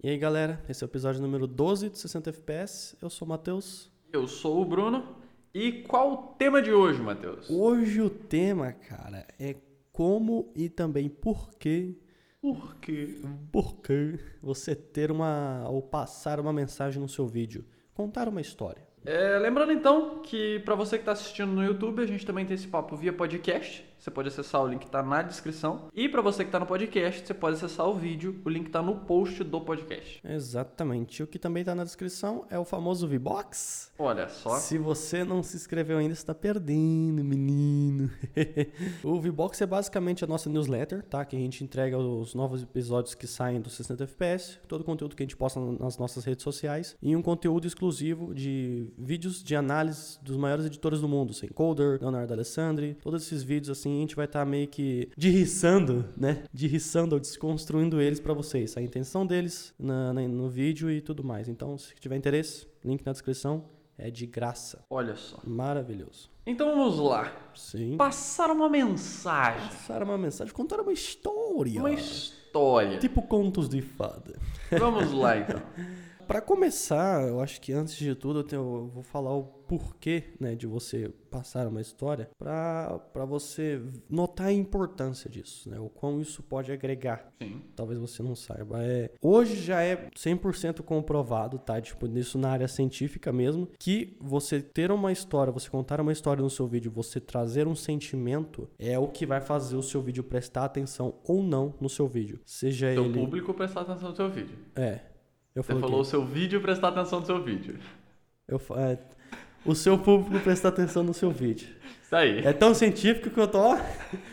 E aí, galera, esse é o episódio número 12 de 60 FPS. Eu sou o Matheus. Eu sou o Bruno. E qual o tema de hoje, Matheus? Hoje o tema, cara, é como e também por que Por quê? por que você ter uma ou passar uma mensagem no seu vídeo, contar uma história. É, lembrando então que para você que está assistindo no YouTube, a gente também tem esse papo via podcast. Você pode acessar o link que está na descrição. E para você que está no podcast, você pode acessar o vídeo. O link está no post do podcast. Exatamente. O que também tá na descrição é o famoso V-Box. Olha só. Se você não se inscreveu ainda, você tá perdendo, menino. o V-Box é basicamente a nossa newsletter, tá? Que a gente entrega os novos episódios que saem do 60 FPS, todo o conteúdo que a gente posta nas nossas redes sociais e um conteúdo exclusivo de vídeos de análise dos maiores editores do mundo, sem Coder, Leonardo Alessandri, todos esses vídeos assim, a gente vai estar meio que derriçando, né? Derriçando ou desconstruindo eles pra vocês, a intenção deles na- na- no vídeo e tudo mais. Então, se tiver interesse, link na descrição. É de graça. Olha só. Maravilhoso. Então vamos lá. Sim. Passar uma mensagem. Passar uma mensagem, contar uma história. Uma história. Tipo contos de fada. Vamos lá então. Pra começar, eu acho que antes de tudo eu, tenho- eu vou falar o porquê, né, de você passar uma história pra pra você notar a importância disso, né, o quão isso pode agregar. Sim. Talvez você não saiba. É, hoje já é 100% comprovado, tá? Tipo, nisso na área científica mesmo, que você ter uma história, você contar uma história no seu vídeo, você trazer um sentimento, é o que vai fazer o seu vídeo prestar atenção ou não no seu vídeo. Seja Seu ele. público prestar atenção no seu vídeo. É. Eu Você falou o seu vídeo prestar atenção no seu vídeo. Eu, é, o seu público prestar atenção no seu vídeo. Isso aí. É tão científico que eu tô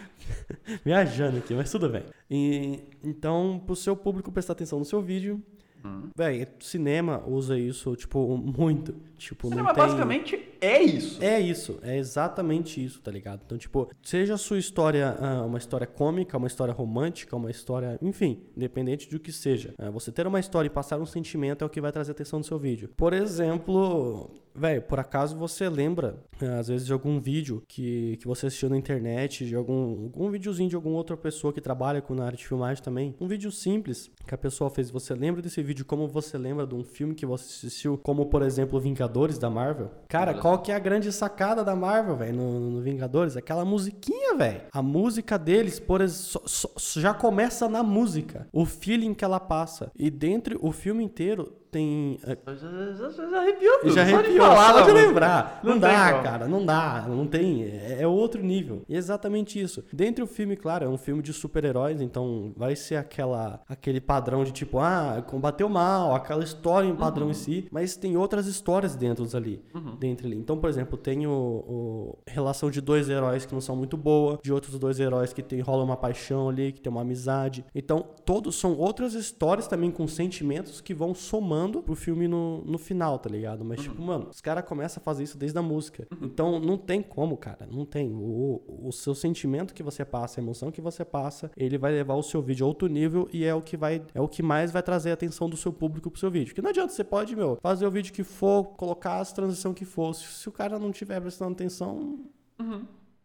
viajando aqui, mas tudo bem. E, então, pro seu público prestar atenção no seu vídeo, Hum. véi, cinema usa isso, tipo, muito. Tipo, Cinema não tem... basicamente é isso. É isso, é exatamente isso, tá ligado? Então, tipo, seja a sua história ah, uma história cômica, uma história romântica, uma história, enfim, independente do que seja. Ah, você ter uma história e passar um sentimento é o que vai trazer atenção no seu vídeo. Por exemplo, velho, por acaso você lembra, ah, às vezes, de algum vídeo que, que você assistiu na internet, de algum, algum videozinho de alguma outra pessoa que trabalha com na área de filmagem também? Um vídeo simples que a pessoa fez. Você lembra desse vídeo como você lembra de um filme que você assistiu, como, por exemplo, Vingadores da Marvel? Cara, Olha qual que é a grande sacada da Marvel, velho, no, no Vingadores? Aquela musiquinha, velho. A música deles, por ex- só- só- já começa na música. O feeling que ela passa. E dentro o filme inteiro tem. é, Já, já, já, arrepiou tudo. já arrepiou, falar só de lembrar. Não, Não dá, como. cara, não dá, não tem. É, é outro nível. E é exatamente isso. Dentro do filme, claro, é um filme de super-heróis, então vai ser aquela, aquele padrão de tipo, ah, combateu mal, aquela história em padrão em si, mas tem outras histórias dentro ali, dentro ali. Então, por exemplo, tem o, o relação de dois heróis que não são muito boa, de outros dois heróis que tem rola uma paixão ali, que tem uma amizade. Então, todos são outras histórias também com sentimentos que vão somando pro filme no, no final, tá ligado? Mas, tipo, mano, os caras começam a fazer isso desde a música. Então, não tem como, cara. Não tem. O, o seu sentimento que você passa, a emoção que você passa, ele vai levar o seu vídeo a outro nível e é o que vai. É o que mais vai trazer a atenção do seu público pro seu vídeo. Porque não adianta, você pode, meu, fazer o vídeo que for, colocar as transição que for. Se, se o cara não tiver prestando atenção.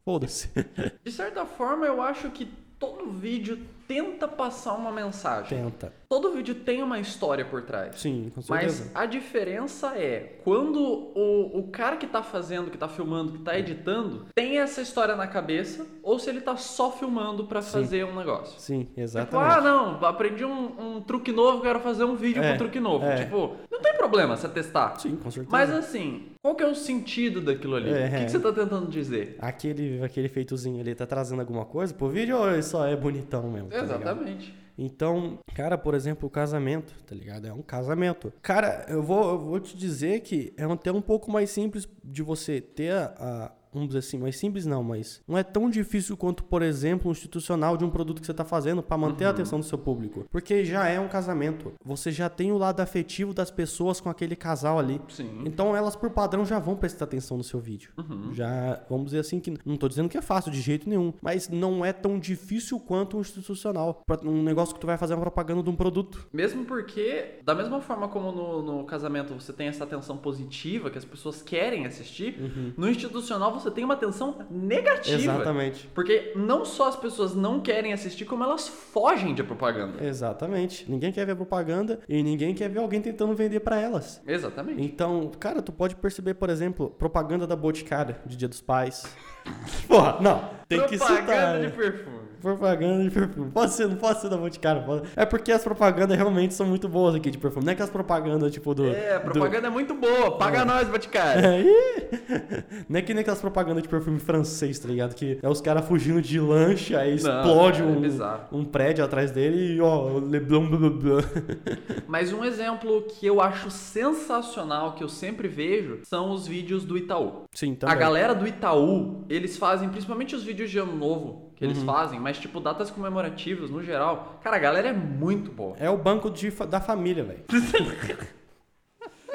Foda-se. De certa forma, eu acho que todo vídeo tenta passar uma mensagem. Tenta. Todo vídeo tem uma história por trás. Sim, com Mas certeza. a diferença é quando o, o cara que tá fazendo, que tá filmando, que tá editando, tem essa história na cabeça, ou se ele tá só filmando pra fazer um negócio. Sim, Tipo, exatamente. ah, não, aprendi um, um truque novo, quero fazer um vídeo É, com truque novo. é. Tipo, não tem problema você testar. Sim, com certeza. Mas assim, qual que é o sentido daquilo ali? É, o que, é. que você tá tentando dizer? Aquele, aquele feitozinho ali tá trazendo alguma coisa pro vídeo ou ele só é bonitão mesmo? tá? Exatamente. Então, cara, por exemplo, o casamento, tá ligado? É um casamento. Cara, eu vou, eu vou te dizer que é até um pouco mais simples de você ter a. Vamos dizer assim, mais simples não, mas não é tão difícil quanto, por exemplo, um institucional de um produto que você tá fazendo para manter a atenção do seu público. Porque já é um casamento. Você já tem o lado afetivo das pessoas com aquele casal ali. Sim. Então elas, por padrão, já vão prestar atenção no seu vídeo. Já, vamos dizer assim, que não tô dizendo que é fácil de jeito nenhum, mas não é tão difícil quanto um institucional. Um negócio que tu vai fazer uma propaganda de um produto. Mesmo porque, da mesma forma como no, no casamento você tem essa atenção positiva que as pessoas querem assistir, no institucional nossa, tem uma atenção negativa. Exatamente. Porque não só as pessoas não querem assistir, como elas fogem de propaganda. Exatamente. Ninguém quer ver propaganda e ninguém quer ver alguém tentando vender pra elas. Exatamente. Então, cara, tu pode perceber, por exemplo, propaganda da Boticária de Dia dos Pais. Porra, não. Tem que citar. propaganda né? de perfume. Propaganda de perfume. Pode ser, não pode ser da Boticário. Pode... É porque as propagandas realmente são muito boas aqui de perfume. Não é aquelas propagandas, tipo, do... É, a do- propaganda é muito boa. Paga nós, Boticário. É, ih. Não é que nem aquelas propagandas de perfume francês, tá ligado? Que é os caras fugindo de lanche, aí explode é um, um prédio atrás dele e, ó, leblon, blá, blá, blá. Mas um exemplo que eu acho sensacional, que eu sempre vejo, são os vídeos do Itaú. Sim, A também. galera do Itaú, eles fazem, principalmente os vídeos de ano novo que Uhum. eles fazem, mas tipo datas comemorativas no geral. Cara, a galera é muito boa. É o banco de, da família, velho.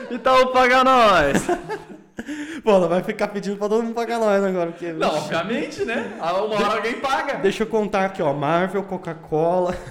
Itaú paga nós! Pô, ela vai ficar pedindo pra todo mundo pagar nós agora. Porque, Não, obviamente, né? A Uma hora alguém paga. Deixa eu contar aqui, ó. Marvel, Coca-Cola.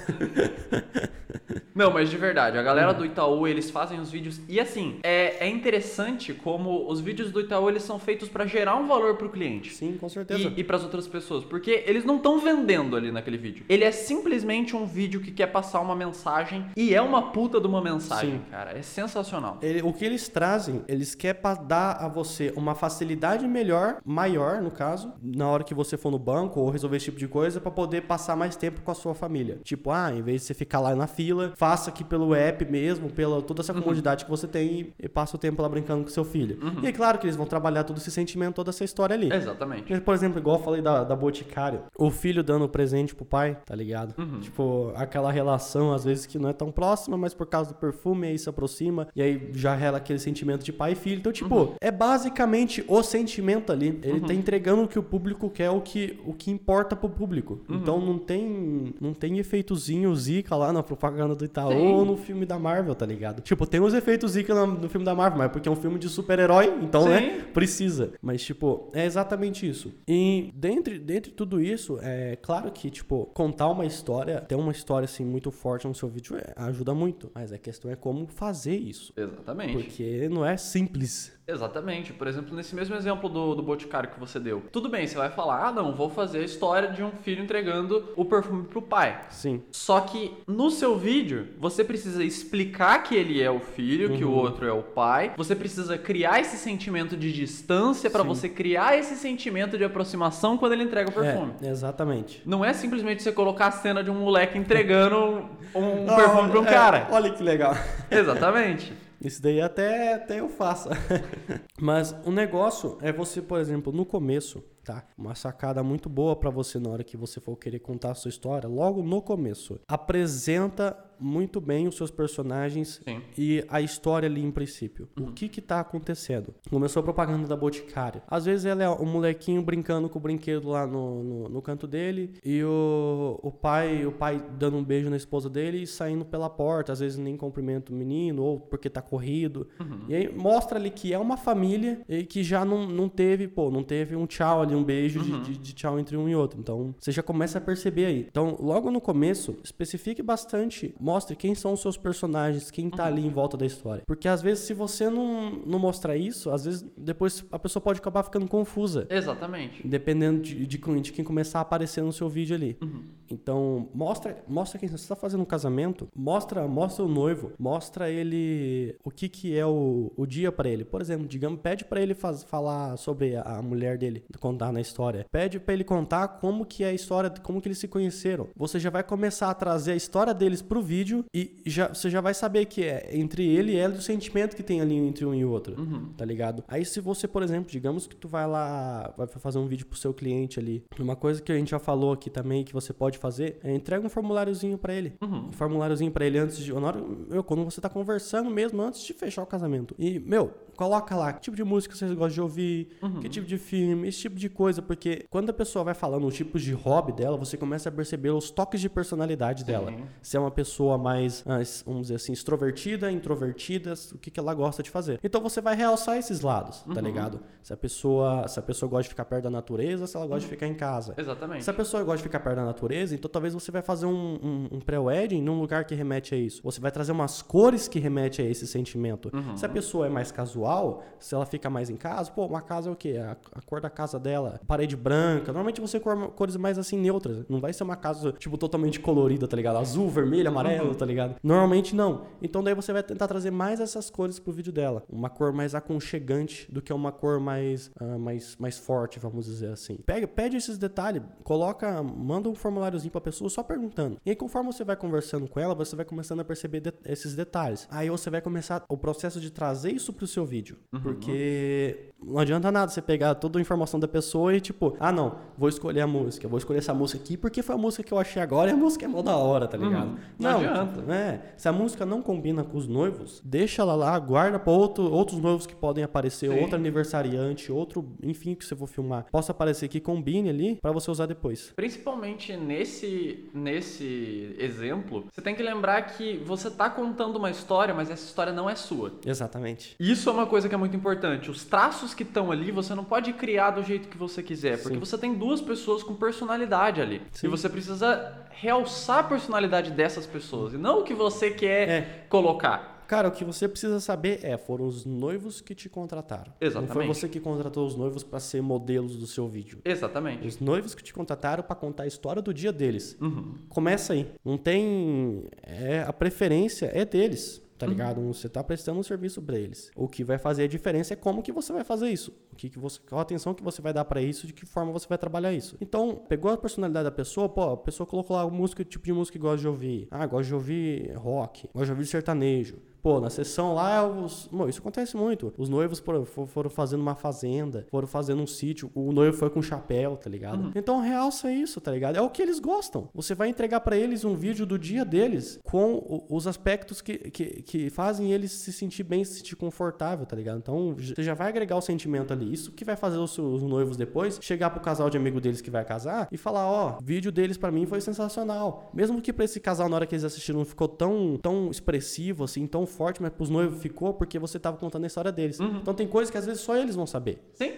Não, mas de verdade, a galera do Itaú, eles fazem os vídeos. E assim, é, é interessante como os vídeos do Itaú eles são feitos pra gerar um valor pro cliente. Sim, com certeza. E, e para as outras pessoas, porque eles não estão vendendo ali naquele vídeo. Ele é simplesmente um vídeo que quer passar uma mensagem e é uma puta de uma mensagem, Sim. cara. É sensacional. Ele- o que eles trazem, eles querem dar a você uma facilidade melhor, maior no caso, na hora que você for no banco ou resolver esse tipo de coisa, pra poder passar mais tempo com a sua família. Tipo, ah, em vez de você ficar lá na fila, faça aqui pelo app mesmo, pela toda essa comodidade que você tem e, passa o tempo lá brincando com seu filho. E é claro que eles vão trabalhar todo esse sentimento, toda essa história ali. Exatamente. Mas, Por exemplo, igual eu falei da, da Boticário, o filho dando presente pro pai, tá ligado? Tipo, aquela relação, às vezes, que não é tão próxima, mas por causa do perfume, aí se aproxima, e aí já rela aquele sentimento de pai e filho. Então, tipo, é basicamente o sentimento ali. Ele tá entregando o que o público quer, o que, o que importa pro público. Então não tem. Não tem efeitozinho zica lá na propaganda do Itaú Tem. ou no filme da Marvel, tá ligado? Tipo, tem os efeitos zica no, no filme da Marvel, mas é porque é um filme de super-herói, então, Sim. né? Precisa. Mas, tipo, é exatamente isso. E dentre, dentre tudo isso, é claro que, tipo, contar uma história, ter uma história, assim, muito forte no seu vídeo é- ajuda muito. Mas a questão é como fazer isso. Exatamente. Porque não é simples. Exatamente. Por exemplo, nesse mesmo exemplo do, do Boticário que você deu. Tudo bem, você vai falar, ah, não, vou fazer a história de um filho entregando o perfume pro pai. Sim. Só que no seu vídeo, você precisa explicar que ele é o filho, que o outro é o pai. Você precisa criar esse sentimento de distância pra Sim. você criar esse sentimento de aproximação quando ele entrega o perfume. É, exatamente. Não é simplesmente você colocar a cena de um moleque entregando um perfume pra um É, cara. olha que legal. Exatamente. Isso daí até, até eu faço. Mas o negócio é você, por exemplo, no começo, tá? Uma sacada muito boa pra você na hora que você for querer contar a sua história, logo no começo. Apresenta muito bem os seus personagens Sim. e a história ali em princípio. O que que tá acontecendo? Começou a propaganda da Boticário. Às vezes ela é um molequinho brincando com o brinquedo lá no, no, no canto dele e o, o pai o pai dando um beijo na esposa dele e saindo pela porta. Às vezes nem cumprimenta o menino ou porque tá corrido. E aí mostra ali que é uma família e que já não, não teve, pô, não teve um tchau ali, um beijo de, de, de tchau entre um e outro. Então você já começa a perceber aí. Então logo no começo, especifique bastante, mostre quem são os seus personagens, quem tá ali em volta da história. Porque às vezes, se você não, não mostrar isso, às vezes depois a pessoa pode acabar ficando confusa. Exatamente. Dependendo de, de, de quem começar a aparecer no seu vídeo ali. Então, mostra, mostra quem você está fazendo um casamento, mostra, mostra o noivo, mostra ele o que que é o, o dia pra ele. Por exemplo, digamos, pede pra ele faz, falar sobre a, a mulher dele, contar na história. Pede pra ele contar como que é a história, como que eles se conheceram. Você já vai começar a trazer a história deles pro vídeo e já, você já vai saber que é entre ele e ela e o sentimento que tem ali entre um e o outro, tá ligado? Aí se você, por exemplo, digamos que tu vai lá, vai fazer um vídeo pro seu cliente ali, uma coisa que a gente já falou aqui também que você pode fazer é entrega um formuláriozinho pra ele. Um formuláriozinho pra ele antes de, hora, meu, quando você tá conversando mesmo antes de fechar o casamento. E, meu, coloca lá que tipo de música vocês gostam de ouvir, que tipo de filme, esse tipo de coisa, porque quando a pessoa vai falando os tipos de hobby dela, você começa a perceber os toques de personalidade dela. Se é uma pessoa mais, ah, vamos dizer assim, extrovertida, introvertida, o que, que ela gosta de fazer. Então você vai realçar esses lados, tá Uhum. ligado? Se a pessoa, se a pessoa gosta de ficar perto da natureza, se ela gosta de ficar em casa. Exatamente. Se a pessoa gosta de ficar perto da natureza, então talvez você vai fazer um, um, um pré-wedding num lugar que remete a isso. Você vai trazer umas cores que remete a esse sentimento. Uhum. Se a pessoa é mais casual, se ela fica mais em casa, pô, uma casa é o quê? A, a cor da casa dela, parede branca. Normalmente você cor cores mais assim neutras. Não vai ser uma casa, tipo, totalmente colorida, tá ligado? Azul, vermelho, amarelo, Uhum. tá ligado? Normalmente não. Então daí você vai tentar trazer mais essas cores pro vídeo dela. Uma cor mais aconchegante do que uma cor mais, ah, mais, mais forte, vamos dizer assim. Pega, pede esses detalhes, coloca, manda um formuláriozinho pra pessoa só perguntando. E aí, conforme você vai conversando com ela, você vai começando a perceber de- esses detalhes. Aí você vai começar o processo de trazer isso pro seu vídeo. Porque não adianta nada você pegar toda a informação da pessoa e tipo, ah não, vou escolher a música, vou escolher essa música aqui porque foi a música que eu achei agora e a música é mó da hora, tá ligado? Uhum. Não adianta. É, se a música não combina com os noivos, deixa ela lá, guarda pra outro, outros noivos que podem aparecer, Sim. outro aniversariante, outro, enfim, que você for filmar, possa aparecer que combine ali pra você usar depois. Principalmente nesse, nesse exemplo, você tem que lembrar que você tá contando uma história, mas essa história não é sua. Exatamente. Isso é uma coisa que é muito importante. Os traços que estão ali, você não pode criar do jeito que você quiser, porque Sim. você tem duas pessoas com personalidade ali. Sim. E você precisa realçar a personalidade dessas pessoas, e não o que você quer É. colocar. Cara, o que você precisa saber é, foram os noivos que te contrataram. Não foi Exatamente. você que contratou os noivos pra ser modelos do seu vídeo. Exatamente. Os noivos que te contrataram pra contar a história do dia deles. Uhum. Começa aí. Não tem. É, a preferência é deles, Uhum. tá ligado? Você tá prestando um serviço pra eles. O que vai fazer a diferença é como que você vai fazer isso. O que, que você, qual a atenção que você vai dar pra isso, de que forma você vai trabalhar isso. Então, pegou a personalidade da pessoa, pô, a pessoa colocou lá o música, o tipo de música que gosta de ouvir. Ah, gosta de ouvir rock, gosta de ouvir sertanejo. Pô, na sessão lá, os... Bom, isso acontece muito. Os noivos foram, foram fazendo uma fazenda, foram fazendo um sítio, o noivo foi com chapéu, tá ligado? Então realça isso, tá ligado? É o que eles gostam. Você vai entregar pra eles um vídeo do dia deles com os aspectos que, que, que fazem eles se sentir bem, se sentir confortável, tá ligado? Então você já vai agregar o sentimento ali. Isso que vai fazer os, noivos depois chegar pro casal de amigo deles que vai casar e falar: ó, o vídeo deles pra mim foi sensacional. Mesmo que pra esse casal, na hora que eles assistiram, não ficou tão, tão expressivo, assim, tão forte, mas pros noivos ficou porque você tava contando a história deles. Então tem coisas que às vezes só eles vão saber. Sim.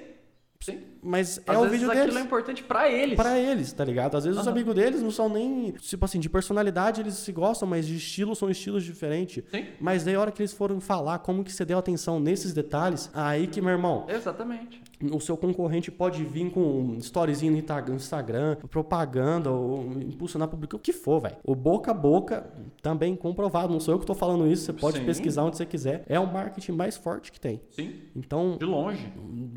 Sim. Mas é Às o vezes vídeo aquilo deles. é importante pra eles. Pra eles, tá ligado? Às vezes os Aham. amigos deles não são nem. Tipo assim, de personalidade eles se gostam, mas de estilo são estilos diferentes. Sim. Mas daí a hora que eles foram falar como que você deu atenção nesses detalhes, aí que, meu irmão, Exatamente. O seu concorrente pode vir com um storyzinho no Insta- no Instagram, propaganda, ou impulsionar público, o que for, velho. O boca a boca, também comprovado, não sou eu que tô falando isso, você pode Sim. pesquisar onde você quiser. É o marketing mais forte que tem. Sim. Então, De longe.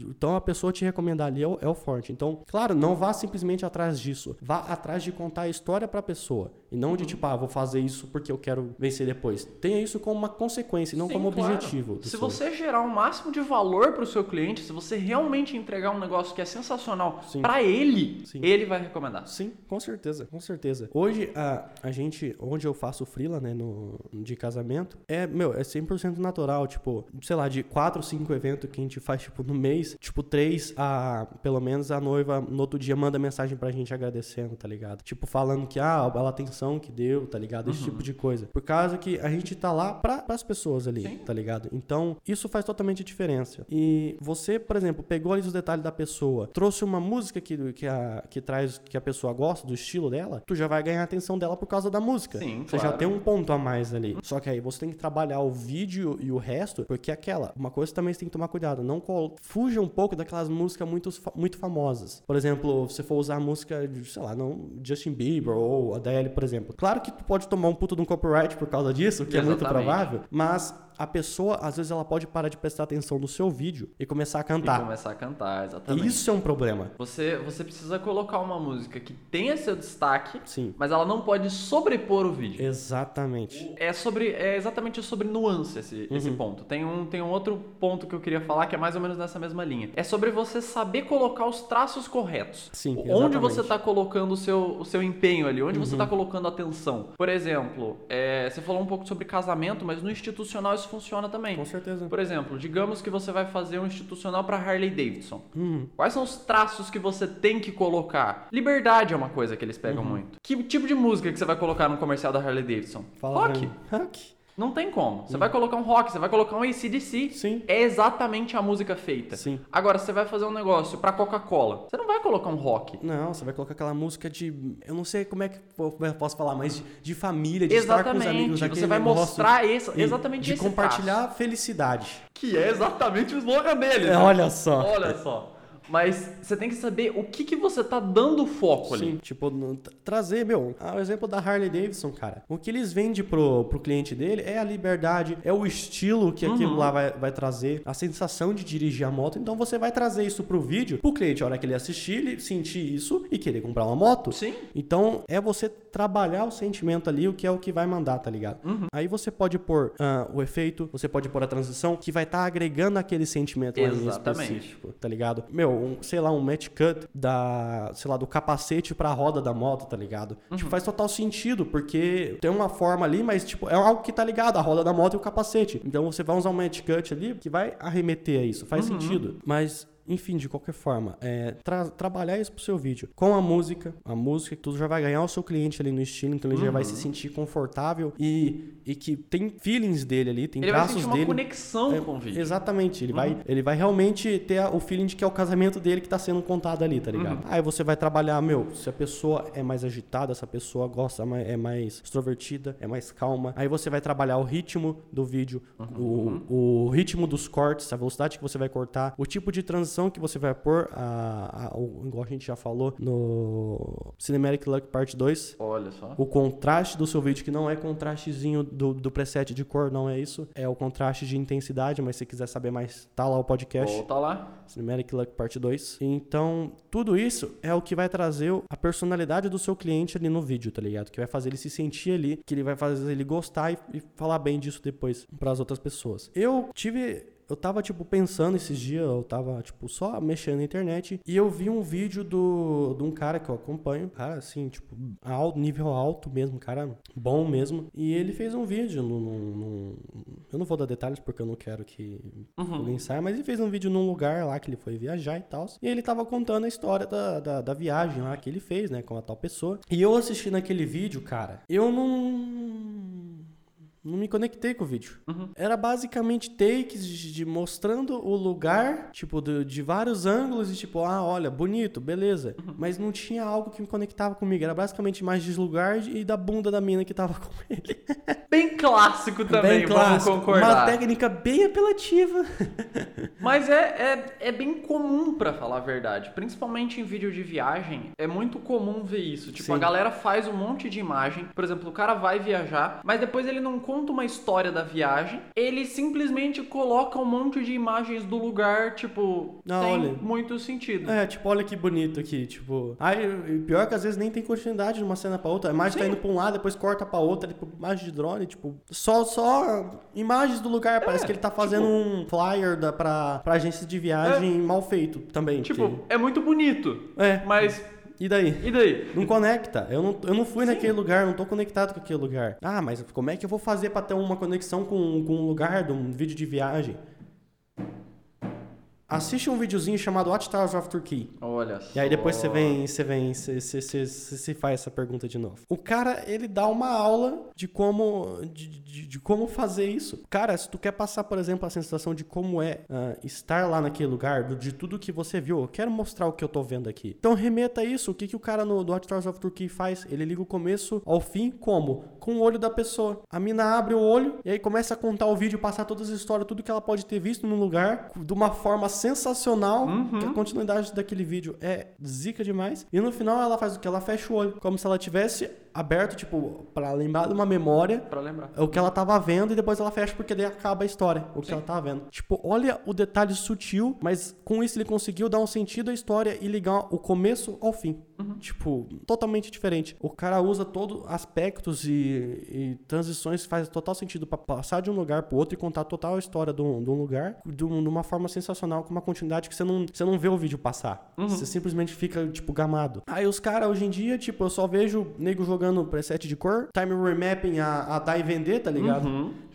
então a pessoa te recomendar ali é o, é o forte. Então, claro, não vá simplesmente atrás disso. Vá atrás de contar a história pra pessoa. E não Uhum. de tipo, ah, vou fazer isso porque eu quero vencer depois. Tenha isso como uma consequência, e não Sim, como claro. objetivo. Se seu- você gerar o máximo de valor pro seu cliente, se você realmente entregar um negócio que é sensacional pra ele, Sim. ele vai recomendar. Sim, com certeza, com certeza. Hoje, a, a gente, onde eu faço freela, né, no, de casamento, é, meu, é 100% natural, tipo, sei lá, de 4, 5 eventos que a gente faz, tipo, no mês, tipo, 3, a, pelo menos a noiva, no outro dia, manda mensagem pra gente agradecendo, tá ligado? Tipo, falando que, ah, a bela atenção que deu, tá ligado? Esse tipo de coisa. Por causa que a gente tá lá pra, pras pessoas ali, Sim. tá ligado? Então, isso faz totalmente diferença. E você, por exemplo, pegou ali os detalhes da pessoa, trouxe uma música que, que, a, que traz que a pessoa gosta, do estilo dela, tu já vai ganhar a atenção dela por causa da música. Sim, Você já claro. tem um ponto a mais ali. Só que aí você tem que trabalhar o vídeo e o resto, porque é aquela, uma coisa também você tem que tomar cuidado, não fuja um pouco daquelas músicas muito, muito famosas. Por exemplo, se você for usar a música, de, sei lá, não Justin Bieber ou Adele, por exemplo. Claro que tu pode tomar um puto de um copyright por causa disso, que é muito Exatamente. provável, mas a pessoa, às vezes, ela pode parar de prestar atenção no seu vídeo e começar a E cantar. começar a cantar, exatamente. Isso é um problema. Você, você precisa colocar uma música que tenha seu destaque, Sim. mas ela não pode sobrepor o vídeo. Exatamente. É sobre é exatamente sobre nuance esse, Uhum. esse ponto. Tem um, tem um outro ponto que eu queria falar que é mais ou menos nessa mesma linha. É sobre você saber colocar os traços corretos. Sim, Onde exatamente. Uhum. você está colocando o seu, o seu empenho ali, onde você está colocando a atenção. Por exemplo, é, você falou um pouco sobre casamento, mas no institucional isso negócio funciona também. Com certeza. Por exemplo, digamos que você vai fazer um institucional para Harley Davidson. Uhum. Quais são os traços que você tem que colocar? Liberdade é uma coisa que eles pegam Uhum. muito. Que tipo de música que você vai colocar no comercial da Harley Davidson? Fala Rock. Rock. Não tem como. Você vai colocar um rock, você vai colocar um ACDC. Sim. É exatamente a música feita. Sim. Agora, você vai fazer um negócio pra Coca-Cola. Você não vai colocar um rock. Não, você vai colocar aquela música de. Eu não sei como é que eu posso falar, mas de, de família, de estar com os amigos. Exatamente. Você vai negócio mostrar esse- exatamente De esse compartilhar felicidade. Que é exatamente o slogan deles. É, né? olha só. Olha só. Mas você tem que saber o que, que você tá dando foco ali. Sim, tipo, no- tra- trazer, meu, ah, o exemplo da Harley Davidson, cara. O que eles vendem pro, pro cliente dele é a liberdade, é o estilo que aquilo Uhum. lá vai, vai trazer, a sensação de dirigir a moto. Então você vai trazer isso pro vídeo, pro cliente, a hora que ele assistir, ele sentir isso e querer comprar uma moto. Sim. Então é você trabalhar o sentimento ali, o que é o que vai mandar, tá ligado? Uhum. Aí você pode pôr ah, o efeito, você pode pôr a transição, que vai estar agregando aquele sentimento Exatamente. específico, tá ligado? Meu, um, sei lá, um match cut da, sei lá, do capacete pra roda da moto, tá ligado? Uhum. Tipo, faz total sentido, porque tem uma forma ali, mas tipo, é algo que tá ligado, a roda da moto e o capacete. Então você vai usar um match cut ali que vai arremeter a isso, faz Uhum. sentido. Mas enfim, de qualquer forma, é, tra- trabalhar isso pro seu vídeo. Com a música, a música que tu já vai ganhar o seu cliente ali no estilo, então ele já vai se Uhum. sentir confortável e, e que tem feelings dele ali, tem Ele vai traços sentir uma dele. conexão É, com o vídeo. Exatamente, ele, vai, ele vai realmente ter o feeling de que é o casamento dele que tá sendo contado ali, tá ligado? Aí você vai trabalhar, meu, se a pessoa é mais agitada, se a pessoa gosta, é mais extrovertida, é mais calma. Aí você vai trabalhar o ritmo do vídeo, o, o ritmo dos cortes, a velocidade que você vai cortar, o tipo de transição que você vai pôr, a, a- o- igual a gente já falou no Cinematic Look Part 2, Olha só. o contraste do seu vídeo, que não é contrastezinho do, do preset de cor, não é isso. É o contraste de intensidade, mas se quiser saber mais, tá lá o podcast. Volta lá. Cinematic Look Part 2. Então, tudo isso é o que vai trazer a personalidade do seu cliente ali no vídeo, tá ligado? Que vai fazer ele se sentir ali, que ele vai fazer ele gostar e, e falar bem disso depois pras outras pessoas. Eu tive. Eu tava, tipo, pensando esses dias, eu tava, tipo, só mexendo na internet e eu vi um vídeo do, de um cara que eu acompanho, cara, assim, tipo, alto, nível alto mesmo, cara bom mesmo. E ele fez um vídeo num, Eu não vou dar detalhes porque eu não quero que alguém saia, mas ele fez um vídeo num lugar lá que ele foi viajar e tal. E ele tava contando a história da, da, da viagem lá que ele fez, né, com a tal pessoa. E eu assisti naquele vídeo, cara, eu não. Não me conectei com o vídeo. Era basicamente takes de, de mostrando o lugar, tipo, de, de vários ângulos e tipo, ah, olha, bonito, beleza. Mas não tinha algo que me conectava comigo. Era basicamente mais de lugar e da bunda da mina que tava com ele. Bem clássico também, Bem clássico. vamos concordar. Uma técnica bem apelativa. Mas é, é, é bem comum, pra falar a verdade. Principalmente em vídeo de viagem, é muito comum ver isso. Tipo, Sim. a galera faz um monte de imagem. Por exemplo, o cara vai viajar, mas depois ele não conta uma história da viagem. Ele simplesmente coloca um monte de imagens do lugar, tipo, Não, sem olha. muito sentido. É, tipo, olha que bonito aqui, tipo. Aí, pior que às vezes nem tem continuidade de uma cena pra outra. A imagem tá Sim. indo pra um lado, depois corta pra outra, tipo, imagem de drone, tipo. Só, só imagens do lugar. Parece que ele tá fazendo um flyer da, pra, pra agência de viagem mal feito também. Tipo, que- é muito bonito. É. Mas, E daí? e daí? Não conecta. Eu não, eu não fui naquele lugar, não tô conectado com aquele lugar. Ah, mas como é que eu vou fazer pra ter uma conexão com, com um lugar de um vídeo de viagem? Assiste um videozinho chamado Watch Towers of Turkey. Olha só. E aí depois você vem, você vem, você, você, você, você faz essa pergunta de novo. O cara, ele dá uma aula de como, de, de, de como fazer isso. Cara, se tu quer passar, por exemplo, a sensação de como é ah, estar lá naquele lugar, do- de tudo que você viu, eu quero mostrar o que eu tô vendo aqui. Então remeta isso. O que, que o cara no do Watch Towers of Turkey faz? Ele liga o começo ao fim, como? Com o olho da pessoa. A mina abre o olho e aí começa a contar o vídeo, passar todas as histórias, tudo que ela pode ter visto no lugar, de uma forma sensacional, que a continuidade daquele vídeo é zica demais. E no final ela faz o que? Ela fecha o olho, como se ela tivesse aberto, tipo, pra lembrar de uma memória Pra lembrar. o que ela tava vendo e depois ela fecha porque daí acaba a história, o que ela tava vendo. Tipo, olha o detalhe sutil, mas com isso ele conseguiu dar um sentido à história e ligar o começo ao fim. Tipo, totalmente diferente. O cara usa todos aspectos e, e transições faz total sentido pra passar de um lugar pro outro e contar total a história de um, de um lugar de, um- de uma forma sensacional, com uma continuidade que você não, você não vê o vídeo passar. Você simplesmente fica, tipo, gamado. Aí os caras, hoje em dia, tipo, eu só vejo nego jogando preset de cor, time remapping a, a dar e vender, tá ligado?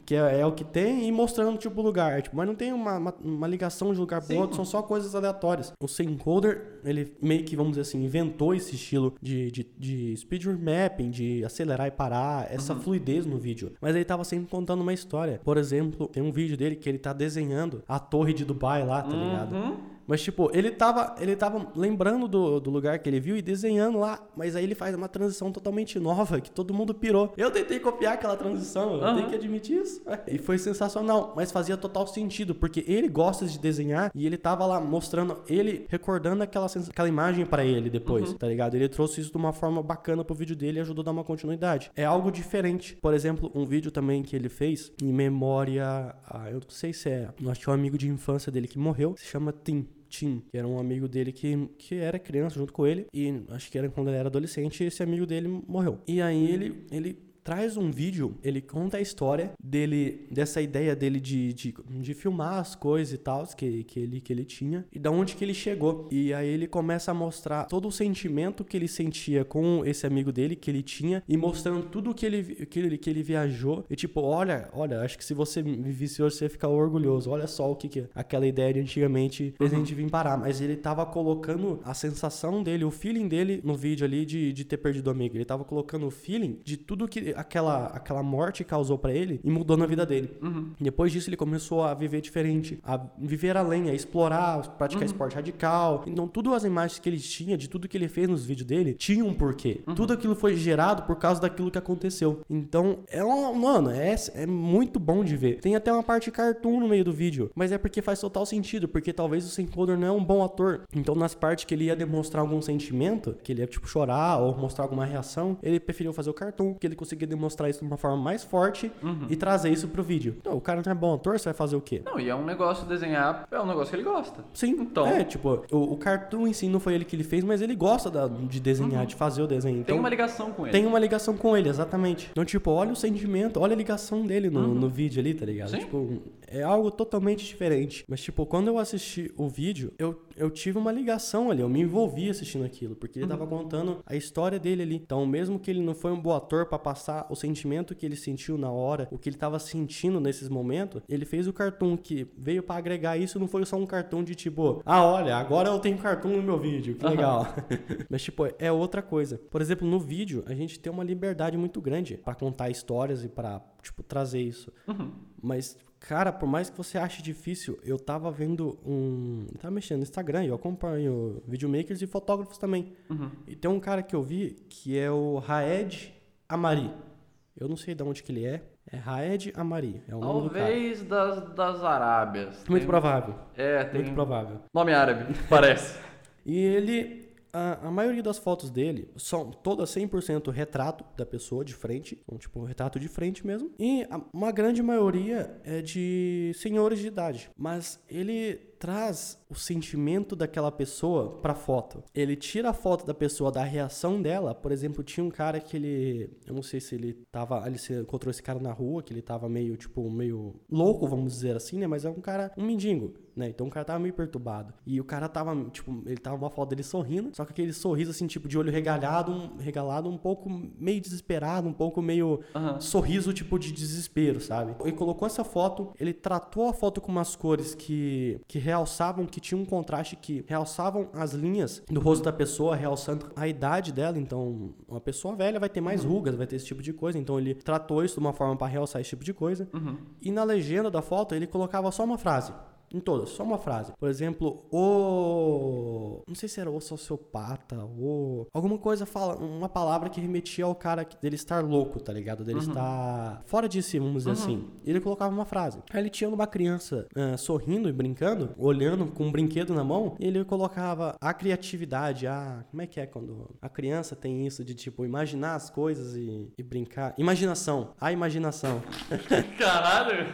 que é, é o que tem, e mostrando, tipo, o lugar. Tipo, mas não tem uma, uma, uma ligação de lugar pro outro, são só coisas aleatórias. O sem encoder, ele meio que, vamos dizer assim, inventou esse estilo de, de, de speed mapping, de acelerar e parar, essa fluidez no vídeo. Mas ele tava sempre contando uma história. Por exemplo, tem um vídeo dele que ele tá desenhando a torre de Dubai lá, tá ligado? Uhum. Mas, tipo, ele tava, ele tava lembrando do, do lugar que ele viu e desenhando lá. Mas aí ele faz uma transição totalmente nova, que todo mundo pirou. Eu tentei copiar aquela transição, eu Aham. tenho que admitir isso. E foi sensacional, mas fazia total sentido, porque ele gosta de desenhar e ele tava lá mostrando, ele recordando aquela, aquela imagem pra ele depois, tá ligado? Ele trouxe isso de uma forma bacana pro vídeo dele e ajudou a dar uma continuidade. É algo diferente. Por exemplo, um vídeo também que ele fez em memória. Ah, eu não sei se é. Eu acho que é um amigo de infância dele que morreu. Se chama Tim. Tim, que era um amigo dele que, que era criança junto com ele, e acho que era quando ele era adolescente, e esse amigo dele morreu. E aí ele, ele traz um vídeo, ele conta a história dele, dessa ideia dele de, de, de filmar as coisas e tal, que, que, ele, que ele tinha, e da onde que ele chegou. E aí ele começa a mostrar todo o sentimento que ele sentia com esse amigo dele, que ele tinha, e mostrando tudo que ele, que ele, que ele viajou. E tipo, olha, olha, acho que se você me visse hoje, você ia ficar orgulhoso. Olha só o que, que é aquela ideia de antigamente fez a gente vir parar. Mas ele tava colocando a sensação dele, o feeling dele no vídeo ali de, de ter perdido o amigo. Ele tava colocando o feeling de tudo que aquela, aquela morte causou pra ele e mudou na vida dele. Depois disso, ele começou a viver diferente, a viver além, a explorar, praticar esporte radical. Então, tudo as imagens que ele tinha, de tudo que ele fez nos vídeos dele, tinha um porquê. Tudo aquilo foi gerado por causa daquilo que aconteceu. Então, é um, mano, é, é muito bom de ver. Tem até uma parte cartoon no meio do vídeo, mas é porque faz total sentido, porque talvez o Sam Coder não é um bom ator. Então, nas partes que ele ia demonstrar algum sentimento, que ele ia, tipo, chorar ou mostrar alguma reação, ele preferiu fazer o cartoon, porque ele conseguia demonstrar isso de uma forma mais forte e trazer isso pro vídeo. Então, o cara não é bom ator, você vai fazer o quê? Não, e é um negócio desenhar, é um negócio que ele gosta. Sim, Então- é, tipo, o, o cartoon em si não foi ele que ele fez, mas ele gosta da- de desenhar, de fazer o desenho. Então, Tem uma ligação com ele. tem uma ligação com ele, exatamente. Então, tipo, olha o sentimento, olha a ligação dele no, no vídeo ali, tá ligado? Sim. Tipo, é algo totalmente diferente. Mas, tipo, quando eu assisti o vídeo, eu, eu tive uma ligação ali, eu me envolvi assistindo aquilo, porque ele tava contando a história dele ali. Então, mesmo que ele não foi um bom ator pra passar o sentimento que ele sentiu na hora, o que ele tava sentindo nesses momentos, ele fez o cartoon que veio pra agregar isso, não foi só um cartoon de tipo, ah, olha, agora eu tenho cartoon no meu vídeo, que legal. Mas, tipo, é outra coisa. Por exemplo, no vídeo, a gente tem uma liberdade muito grande pra contar histórias e pra, tipo, trazer isso. Uhum. Mas, cara, por mais que você ache difícil, eu tava vendo um. Eu tava mexendo no Instagram, eu acompanho videomakers e fotógrafos também. Uhum. E tem um cara que eu vi que é o Raed Amari. Eu não sei de onde que ele é. É Raed Amari. É o nome do cara. Talvez das, das Arábias. Muito Tem- provável. É, tem Muito provável. nome árabe, parece. E ele. A, a maioria das fotos dele são todas 100% retrato da pessoa de frente. Então, tipo, um retrato de frente mesmo. E a- uma grande maioria é de senhores de idade. Mas ele traz o sentimento daquela pessoa pra foto. Ele tira a foto da pessoa, da reação dela. Por exemplo, tinha um cara que ele. Eu não sei se ele tava. Ele se encontrou esse cara na rua, que ele tava meio, tipo, meio louco, vamos dizer assim, né? Mas é um cara, um mendigo, né? Então o cara tava meio perturbado. E o cara tava, tipo, ele tava uma foto dele sorrindo, só que aquele sorriso, assim, tipo, de olho regalado, um, regalado, um pouco meio desesperado, um pouco meio Aham. sorriso, tipo, de desespero, sabe? Ele colocou essa foto, ele tratou a foto com umas cores que, que realçavam, que tinha um contraste que realçavam as linhas do rosto da pessoa, realçando a idade dela. Então, uma pessoa velha vai ter mais rugas, vai ter esse tipo de coisa. Então, ele tratou isso de uma forma para realçar esse tipo de coisa. Uhum. E na legenda da foto, ele colocava só uma frase. Em todas, só uma frase. Por exemplo, o. Não sei se era o sociopata, ou. Alguma coisa fala. Uma palavra que remetia ao cara que- dele estar louco, tá ligado? Dele estar fora de si, vamos dizer assim. E ele colocava uma frase. Aí ele tinha uma criança ah, sorrindo e brincando, olhando com um brinquedo na mão, e ele colocava a criatividade, a. Como é que é quando a criança tem isso de tipo imaginar as coisas e, e brincar? Imaginação. A imaginação. Caralho!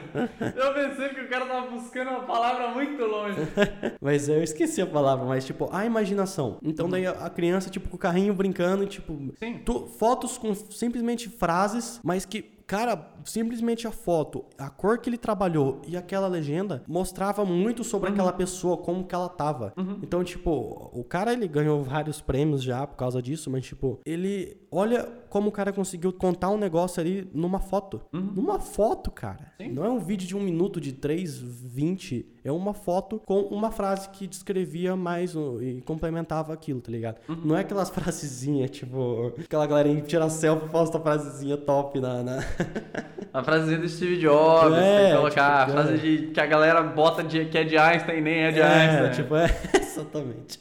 Eu pensei que o cara tava buscando uma palavra muito longe. Mas eu esqueci a palavra, mas tipo, a imaginação. Então daí a criança, tipo, com o carrinho brincando, e, tipo, Sim. tu- fotos com simplesmente frases, mas que cara, simplesmente a foto, a cor que ele trabalhou e aquela legenda mostrava muito sobre Uhum. aquela pessoa, como que ela tava. Então, tipo, o cara ele ganhou vários prêmios já por causa disso, mas tipo, ele olha como o cara conseguiu contar um negócio ali numa foto. Numa foto, cara. Uhum. Sim. Não é um vídeo de um minuto, de 3, 20. É uma foto com uma frase que descrevia mais e complementava aquilo, tá ligado? Uhum. Não é aquelas frasezinhas, tipo, aquela galerinha que tira selfie e posta frasezinha top na. na... A frasezinha do Steve Jobs, É, tem que colocar tipo, a frase é. de, que a galera bota de, que é de Einstein, nem é de é, Einstein. tipo, é, exatamente.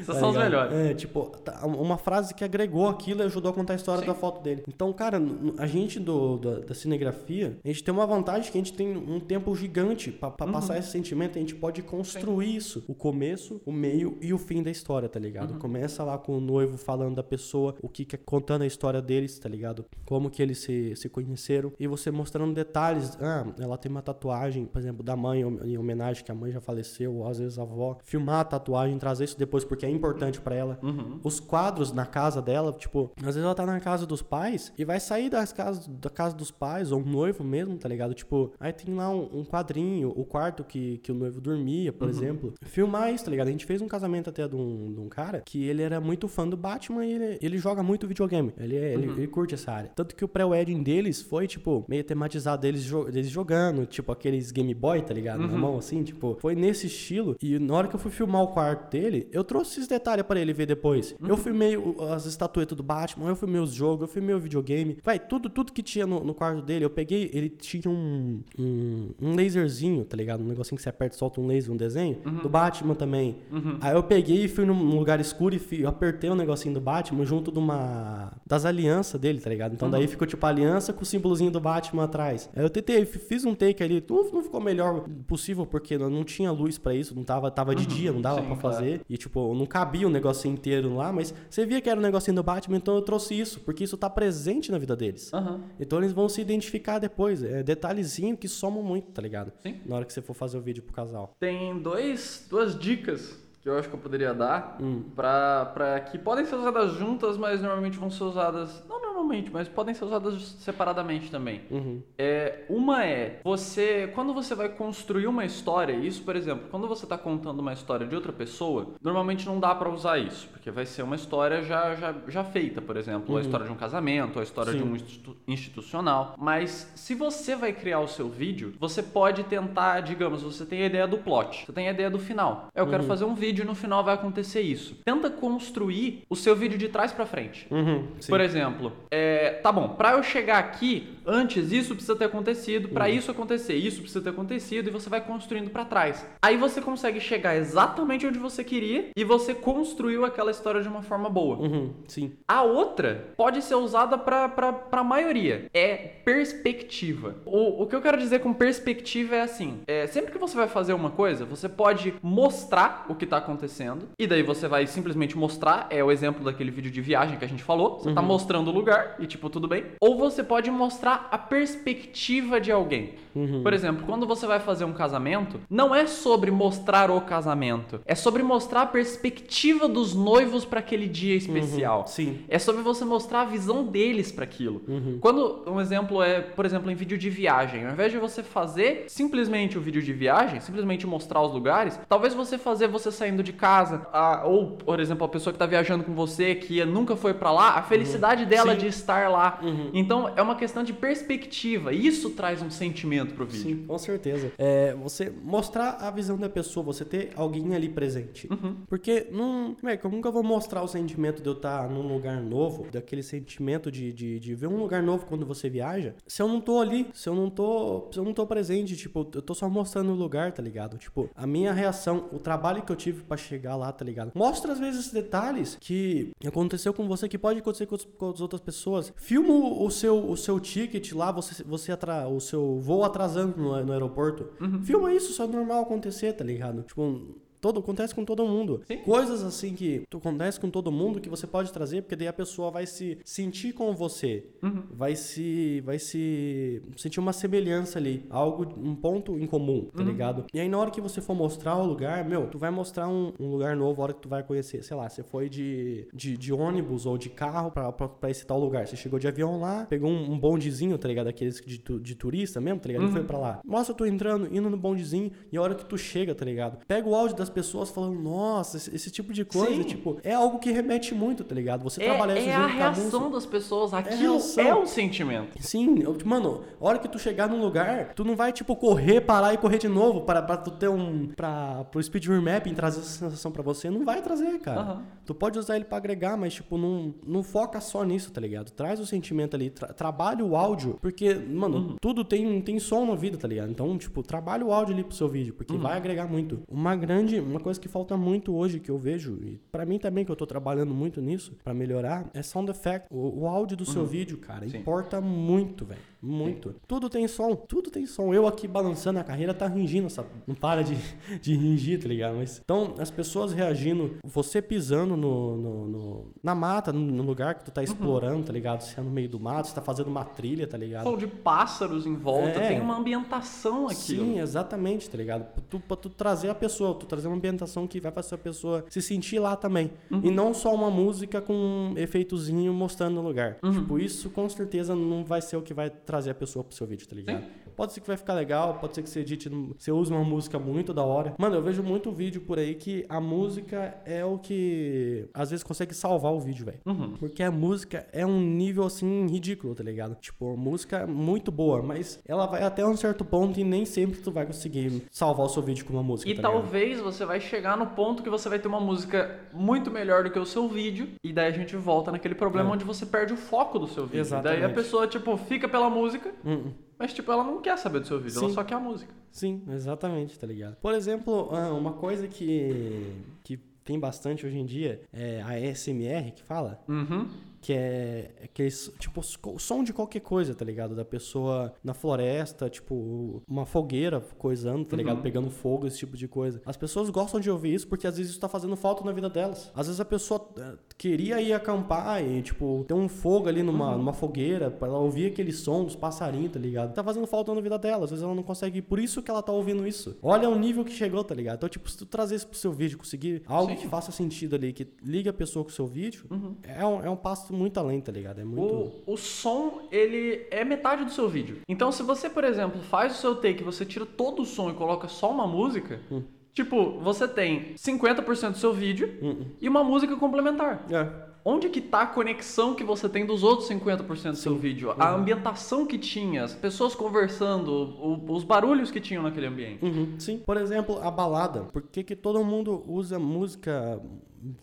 Essas Tá são os ligado? melhores. É, tipo, tá, uma frase que agregou aquilo e ajudou a contar a história Sim. da foto dele. Então, cara, a gente do, da, da cinegrafia, a gente tem uma vantagem que a gente tem um tempo gigante pra, pra Uhum. passar esse sentimento, a gente pode construir isso. O começo, o meio e o fim da história, tá Uhum. ligado? Começa lá com o noivo falando da pessoa, o que, que é contando a história deles, tá ligado? Como que eles se, se conheceram. E você mostrando detalhes. Ah, ela tem uma tatuagem, por exemplo, da mãe, em homenagem que a mãe já faleceu, ou às vezes a avó. Filmar a tatuagem, trazer isso depois porque é importante pra ela. Uhum. Os quadros na casa dela, tipo, às vezes ela tá na casa dos pais e vai sair das casas, da casa dos pais, ou um noivo mesmo, tá ligado? Tipo, aí tem lá um, um quadrinho, o quarto que, que o noivo dormia, por exemplo. Filmar isso, tá ligado? A gente fez um casamento até de um, de um cara que ele era muito fã do Batman e ele, ele joga muito videogame. Ele, é- ele, ele curte essa área. Tanto que o pré-wedding deles foi, tipo, meio tematizado deles, jo- deles jogando, tipo, aqueles Game Boy, tá ligado? Na mão, assim, tipo, foi nesse estilo. E na hora que eu fui filmar o quarto dele, eu trouxe esses detalhes pra ele ver depois. Eu filmei as estatuetas do Batman, eu filmei os jogos, eu filmei o videogame. Vai, tudo, tudo que tinha no, no quarto dele, eu peguei, ele tinha um, um, um laserzinho, tá ligado? Um negocinho que você aperta e solta um laser, um desenho. Do Batman também. Aí eu peguei e fui num lugar escuro e fui- apertei o negocinho do Batman junto de uma. das alianças dele, tá ligado? Então daí ficou tipo a aliança com o símbolozinho do Batman atrás. Eu tentei, fiz um take ali, não, não ficou melhor possível porque não, não tinha luz pra isso, não tava, tava de dia, não dava pra claro. fazer. E tipo, não cabia o negocinho inteiro lá, mas você via que era o negocinho do Batman, então eu trouxe isso, porque isso tá presente na vida deles. Aham. Então eles vão se identificar depois. É detalhezinho que somam muito, tá ligado? Sim. Na hora que você for fazer o vídeo pro casal. Tem dois, duas dicas que eu acho que eu poderia dar Hum. pra que podem ser usadas juntas, mas normalmente vão ser usadas. Não normalmente, mas podem ser usadas separadamente também. Uhum. É, uma é você, quando você vai construir uma história, isso, por exemplo, quando você está contando uma história de outra pessoa, normalmente não dá para usar isso, porque vai ser uma história já, já, já feita, por exemplo, a história de um casamento, a história de Sim. um institu- institucional. Mas se você vai criar o seu vídeo, você pode tentar, digamos, você tem a ideia do plot, você tem a ideia do final. Eu quero fazer um vídeo e no final vai acontecer isso. Tenta construir o seu vídeo de trás para frente. Uhum. Por exemplo, é, tá bom, pra eu chegar aqui, antes isso precisa ter acontecido, pra isso acontecer, isso precisa ter acontecido, e você vai construindo pra trás. Aí você consegue chegar exatamente onde você queria e você construiu aquela história de uma forma boa. Uhum. Sim. A outra pode ser usada pra, pra, pra maioria. É perspectiva. O, o que eu quero dizer com perspectiva é assim: é, sempre que você vai fazer uma coisa, você pode mostrar o que tá acontecendo. E daí você vai simplesmente mostrar. É o exemplo daquele vídeo de viagem que a gente falou. Você tá mostrando o lugar e, tipo, tudo bem. Ou você pode mostrar a perspectiva de alguém. Por exemplo, quando você vai fazer um casamento, não é sobre mostrar o casamento. É sobre mostrar a perspectiva dos noivos pra aquele dia especial. Sim. É sobre você mostrar a visão deles para aquilo. Quando um exemplo é, por exemplo, em vídeo de viagem, ao invés de você fazer simplesmente o vídeo de viagem, simplesmente mostrar os lugares, talvez você fazer você saindo de casa, a- ou, por exemplo, a pessoa que tá viajando com você que nunca foi para lá, a felicidade dela Sim. de estar lá. Então é uma questão de perspectiva. Isso traz um sentimento pro vídeo. Sim, com certeza. É, você mostrar a visão da pessoa, você ter alguém ali presente. Uhum. Porque não. Como é que eu nunca vou mostrar o sentimento de eu estar num lugar novo, daquele sentimento de, de, de ver um lugar novo quando você viaja, se eu não tô ali, se eu não tô. Se eu não tô presente, tipo, eu tô só mostrando o lugar, tá ligado? Tipo, a minha reação, o trabalho que eu tive pra chegar lá, tá ligado? Mostra às vezes esses detalhes que aconteceu com você, que pode acontecer com, os- com as outras pessoas. Filma o seu, o seu ticket lá, você, você atra, o seu voo atrasando no, no aeroporto. Filma isso, isso é normal acontecer, tá ligado? Tipo, Todo, acontece com todo mundo. Sim. Coisas assim que tu- acontece com todo mundo que você pode trazer, porque daí a pessoa vai se sentir com você. Uhum. Vai se. Vai se. sentir uma semelhança ali. Algo, um ponto em comum, tá ligado? E aí na hora que você for mostrar o lugar, meu, tu vai mostrar um, um lugar novo, a hora que tu vai conhecer. Sei lá, você foi de, de, de ônibus ou de carro pra, pra, pra esse tal lugar. Você chegou de avião lá, pegou um, um bondezinho, tá ligado? Aqueles de, de turista mesmo, tá ligado? E foi pra lá. Mostra tu entrando, indo no bondezinho, e a hora que tu chega, tá ligado? Pega o áudio das pessoas falando, nossa, esse, esse tipo de coisa, Sim. tipo, é algo que remete muito, tá ligado? Você É, trabalhar isso é a reação das pessoas. Aquilo reação. é um sentimento. Sim, eu- mano, a hora que tu chegar num lugar, tu não vai, tipo, correr, parar e correr de novo para, pra tu ter um. Pra, pro speed remapping trazer essa sensação pra você. Não vai trazer, cara. Aham. Tu pode usar ele pra agregar, mas, tipo, não, não foca só nisso, tá ligado? Traz o sentimento ali, tra- trabalha o áudio, porque, mano, Uhum. tudo tem, tem som na vida, tá ligado? Então, tipo, trabalha o áudio ali pro seu vídeo, porque Uhum. vai agregar muito. Uma grande, uma coisa que falta muito hoje que eu vejo, e pra mim também, que eu tô trabalhando muito nisso, pra melhorar, é sound effect. O, o áudio do seu vídeo, cara, Uhum. Sim. importa muito, velho. Muito. Tudo tem som, tudo tem som. Eu aqui balançando a carreira tá ringindo, sabe? Não para de, de ringir, tá ligado? Mas, então, as pessoas reagindo, você pisando no, no- no- na mata, no, lugar que tu Uhum. tá explorando, tá ligado? Você é no meio do mato, você tá fazendo uma trilha, tá ligado? Som de pássaros em volta, É. tem uma ambientação aqui. Sim, exatamente, tá ligado? Pra tu, pra tu trazer a pessoa, tu trazer uma ambientação que vai fazer a pessoa se sentir lá também. E não só uma música com um efeitozinho mostrando o lugar. Tipo, isso com certeza não vai ser o que vai trazer a pessoa pro seu vídeo, tá ligado? Pode ser que vai ficar legal, pode ser que você edite, você use uma música muito da hora. Mano, eu vejo muito vídeo por aí que a música é o que às vezes consegue salvar o vídeo, velho. Uhum. Porque a música é um nível assim ridículo, tá ligado? Tipo, a música é muito boa, mas ela vai até um certo ponto e nem sempre tu vai conseguir salvar o seu vídeo com uma música. E tá ligado? talvez você vai chegar no ponto que você vai ter uma música muito melhor do que o seu vídeo, e daí a gente volta naquele problema É. onde você perde o foco do seu vídeo. Exatamente. Daí a pessoa, tipo, fica pela música, Hum, hum. Mas, tipo, ela não quer saber do seu vídeo, ela Sim. só quer a música. Sim, exatamente, tá ligado? Por exemplo, ah, uma coisa que, que tem bastante hoje em dia é a ASMR que fala. Uhum. Que é aquele, tipo, o som de qualquer coisa, tá ligado? Da pessoa na floresta, tipo, uma fogueira coisando, tá ligado? Uhum. Pegando fogo, esse tipo de coisa. As pessoas gostam de ouvir isso porque às vezes isso tá fazendo falta na vida delas. Às vezes a pessoa eh, queria ir acampar e, tipo, ter um fogo ali numa, Uhum. numa fogueira pra ela ouvir aquele som dos passarinhos, tá ligado? Tá fazendo falta na vida dela. Às vezes ela não consegue. Por isso que ela tá ouvindo isso. Olha o nível que chegou, tá ligado? Então, tipo, se tu trazer isso pro seu vídeo, conseguir algo Sim. que faça sentido ali, que liga a pessoa com o seu vídeo, Uhum. é, um, é um passo muito além, tá ligado? É muito. O, o som, ele é metade do seu vídeo. Então, se você, por exemplo, faz o seu take, você tira todo o som e coloca só uma música, Hum. tipo, você tem 50% do seu vídeo Hum, e uma música complementar. hum. É. Onde que tá a conexão que você tem dos outros 50% do seu vídeo? A ambientação que tinha, as pessoas conversando, o- os barulhos que tinham naquele ambiente. Uhum, sim. Por exemplo, a balada. Por que, que todo mundo usa música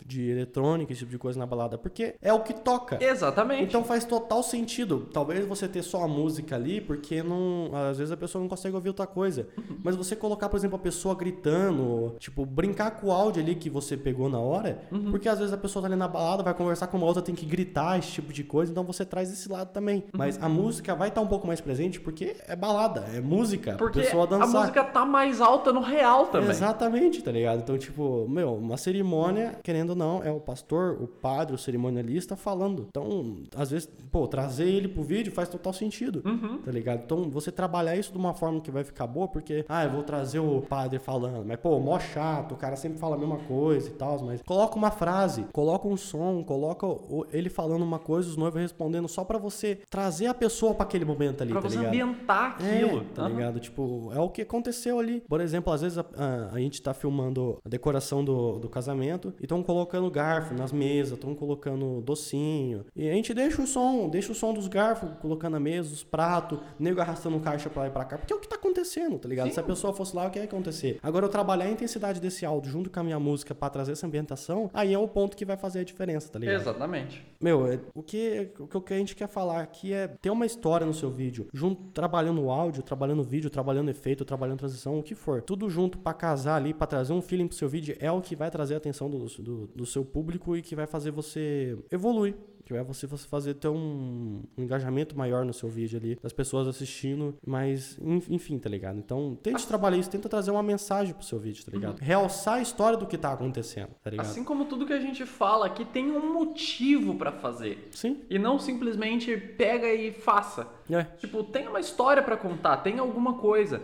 de eletrônica, esse tipo de coisa na balada? Porque é o que toca. Exatamente. Então faz total sentido. Talvez você ter só a música ali, porque não, às vezes a pessoa não consegue ouvir outra coisa. Mas você colocar, por exemplo, a pessoa gritando, tipo, brincar com o áudio ali que você pegou na hora, porque às vezes a pessoa tá ali na balada, vai conversar com uma outra, tem que gritar, esse tipo de coisa, então você traz esse lado também. Mas a música vai estar um pouco mais presente porque é balada, é música, Porque a pessoa a dançar. música tá mais alta no real também. Exatamente, tá ligado? Então, tipo, meu, uma cerimônia, querendo ou não, é o pastor, o padre, o cerimonialista falando. Então, às vezes, pô, trazer ele pro vídeo faz total sentido, Uhum. tá ligado? Então, você trabalhar isso de uma forma que vai ficar boa, porque, ah, eu vou trazer o padre falando, mas, pô, mó chato, o cara sempre fala a mesma coisa e tal, mas coloca uma frase, coloca um som, coloca ele falando uma coisa, os noivos respondendo, só pra você trazer a pessoa pra aquele momento ali, Pra tá você ligado? ambientar aquilo. É, tá Aham. ligado? Tipo, é o que aconteceu ali. Por exemplo, às vezes a, a- a gente tá filmando a decoração do, do casamento e estão colocando garfo nas mesas, estão colocando docinho. E a gente deixa o som, deixa o som dos garfos colocando na mesa, os pratos, nego arrastando caixa pra lá e pra cá. Porque é o que tá acontecendo, tá ligado? Sim. Se a pessoa fosse lá, o que ia acontecer? Agora, eu trabalhar a intensidade desse áudio junto com a minha música pra trazer essa ambientação, aí é o ponto que vai fazer a diferença, tá ligado? Exatamente. Meu, é- o que, o que a gente quer falar aqui é ter uma história no seu vídeo, junto, trabalhando o áudio, trabalhando o vídeo, trabalhando efeito, trabalhando transição, o que for. Tudo junto pra casar ali, pra trazer um feeling pro seu vídeo, é o que vai trazer a atenção do, do, do seu público e que vai fazer você evoluir. Que é você, você fazer ter um, um engajamento maior no seu vídeo ali, das pessoas assistindo, mas en- enfim, tá ligado? Então, tente trabalhar isso, tenta trazer uma mensagem pro seu vídeo, tá ligado? Realçar a história do que tá acontecendo, tá ligado? Assim como tudo que a gente fala aqui tem um motivo pra fazer. Sim, E não simplesmente pega e faça. É. Tipo, tem uma história pra contar, tem alguma coisa.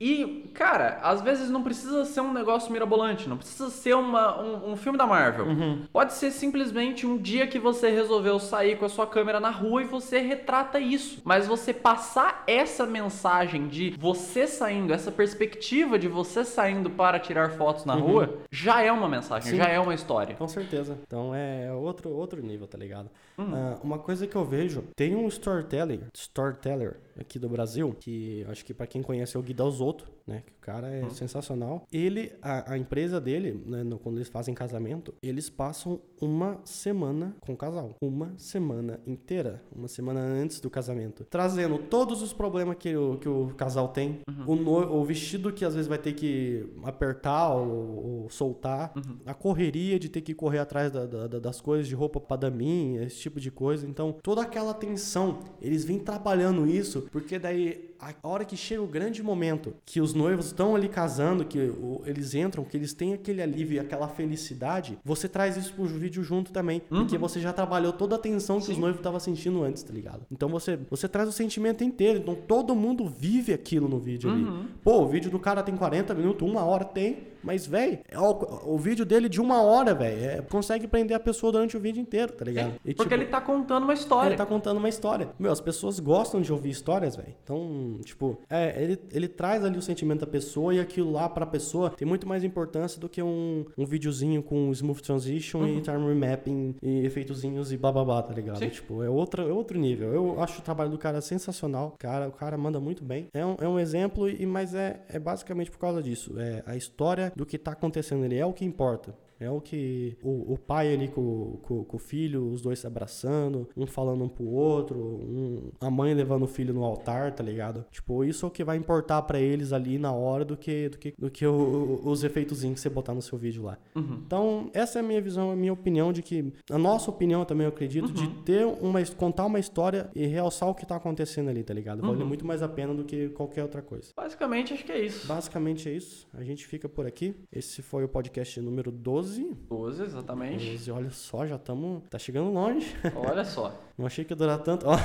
E, cara, às vezes não precisa ser um negócio mirabolante, não precisa ser uma, um, um filme da Marvel. Pode ser simplesmente um dia que você resolveu sair com a sua câmera na rua e você retrata isso. Mas você passar essa mensagem de você saindo, essa perspectiva de você saindo para tirar fotos na rua, já é uma mensagem, Sim. já é uma história. Com certeza. Então é outro, outro nível, tá ligado? Ah, uma coisa que eu vejo, tem um storyteller, storyteller aqui do Brasil, que acho que pra quem conhece é o Gui Dalzotto, né? Que o cara é sensacional. Ele, a, a empresa dele, né, no- quando eles fazem casamento, eles passam uma semana com o casal. Uma semana inteira. Uma semana antes do casamento. Trazendo todos os problemas que o, que o casal tem. O, no- o vestido que às vezes vai ter que apertar ou, ou soltar. A correria de ter que correr atrás da- da- das coisas de roupa pra daminha, esse tipo de coisa. Então, toda aquela tensão, eles vêm trabalhando isso, porque daí a hora que chega o grande momento, que os noivos estão ali casando, que eles entram, que eles têm aquele alívio e aquela felicidade, você traz isso pro vídeo junto também, porque você já trabalhou toda a tensão que os noivos estavam sentindo antes, tá ligado? Então você, você traz o sentimento inteiro, então todo mundo vive aquilo no vídeo ali. Pô, o vídeo do cara tem 40 minutos, uma hora tem, mas, velho, o, o vídeo dele de uma hora, velho, consegue prender a pessoa durante o vídeo inteiro, tá ligado? E, Porque tipo, ele tá contando uma história. ele tá contando uma história. Meu, as pessoas gostam de ouvir histórias, velho. Então, tipo, é, ele, ele traz ali o sentimento da pessoa e aquilo lá pra pessoa tem muito mais importância do que um, um videozinho com smooth transition e time remapping e efeitozinhos e bababá, tá ligado? Sim. Tipo, é, outra, é outro nível. Eu acho o trabalho do cara sensacional. Cara, o cara manda muito bem. É um, é um exemplo, e mas é, é basicamente por causa disso. É a história do que tá acontecendo ali. É o que importa. É o que o, o pai ali com, com, com o filho, os dois se abraçando, um falando um pro outro, um- a mãe levando o filho no altar, tá ligado? Tipo, isso é o que vai importar pra eles ali na hora do que, do que, do que o- o- os efeitozinhos que você botar no seu vídeo lá. Então, essa é a minha visão, a minha opinião de que, a nossa opinião também, eu acredito, de ter uma, contar uma história e realçar o que tá acontecendo ali, tá ligado? Vale muito mais a pena do que qualquer outra coisa. Basicamente, acho que é isso. Basicamente é isso. A gente fica por aqui. Esse foi o podcast número 12. 12, exatamente. 12, olha só, já estamos. Tá chegando longe. Olha só. Não achei que ia durar tanto. Ó.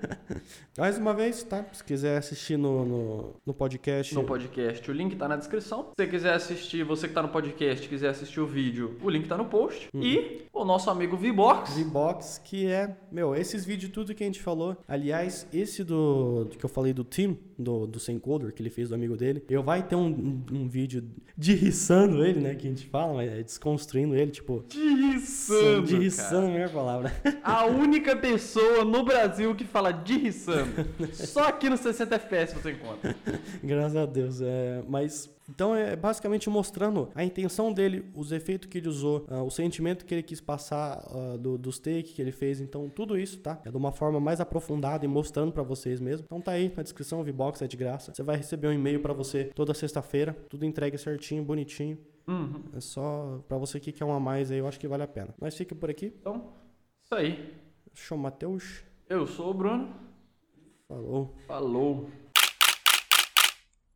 Mais uma vez, tá? Se quiser assistir no, no, no podcast. No podcast, o link tá na descrição. Se você quiser assistir, você que tá no podcast, quiser assistir o vídeo, o link tá no post. E o nosso amigo V-Box. V-Box, que é, meu, esses vídeos, tudo que a gente falou. Aliás, esse do, do que eu falei do Tim, do, do Sem Coder, que ele fez do amigo dele, eu vai ter um, um, um vídeo derriçando ele, né? Que a gente fala, mas é desconstruindo ele, tipo. É a melhor palavra. A única pessoa no Brasil que fala derriçando. Só aqui no 60 FPS você encontra. Graças a Deus. É, mas. Então é basicamente mostrando a intenção dele, os efeitos que ele usou, ah, o sentimento que ele quis passar ah, do, dos takes que ele fez. Então, tudo isso, tá? É de uma forma mais aprofundada e mostrando pra vocês mesmo. Então tá aí na descrição, o V-Box é de graça. Você vai receber um e-mail pra você toda sexta-feira, tudo entregue certinho, bonitinho. Uhum. É só pra você que quer um a mais aí, eu acho que vale a pena. Mas fica por aqui. Então, isso aí. Show Matheus. Eu sou o Bruno. Falou. Falou.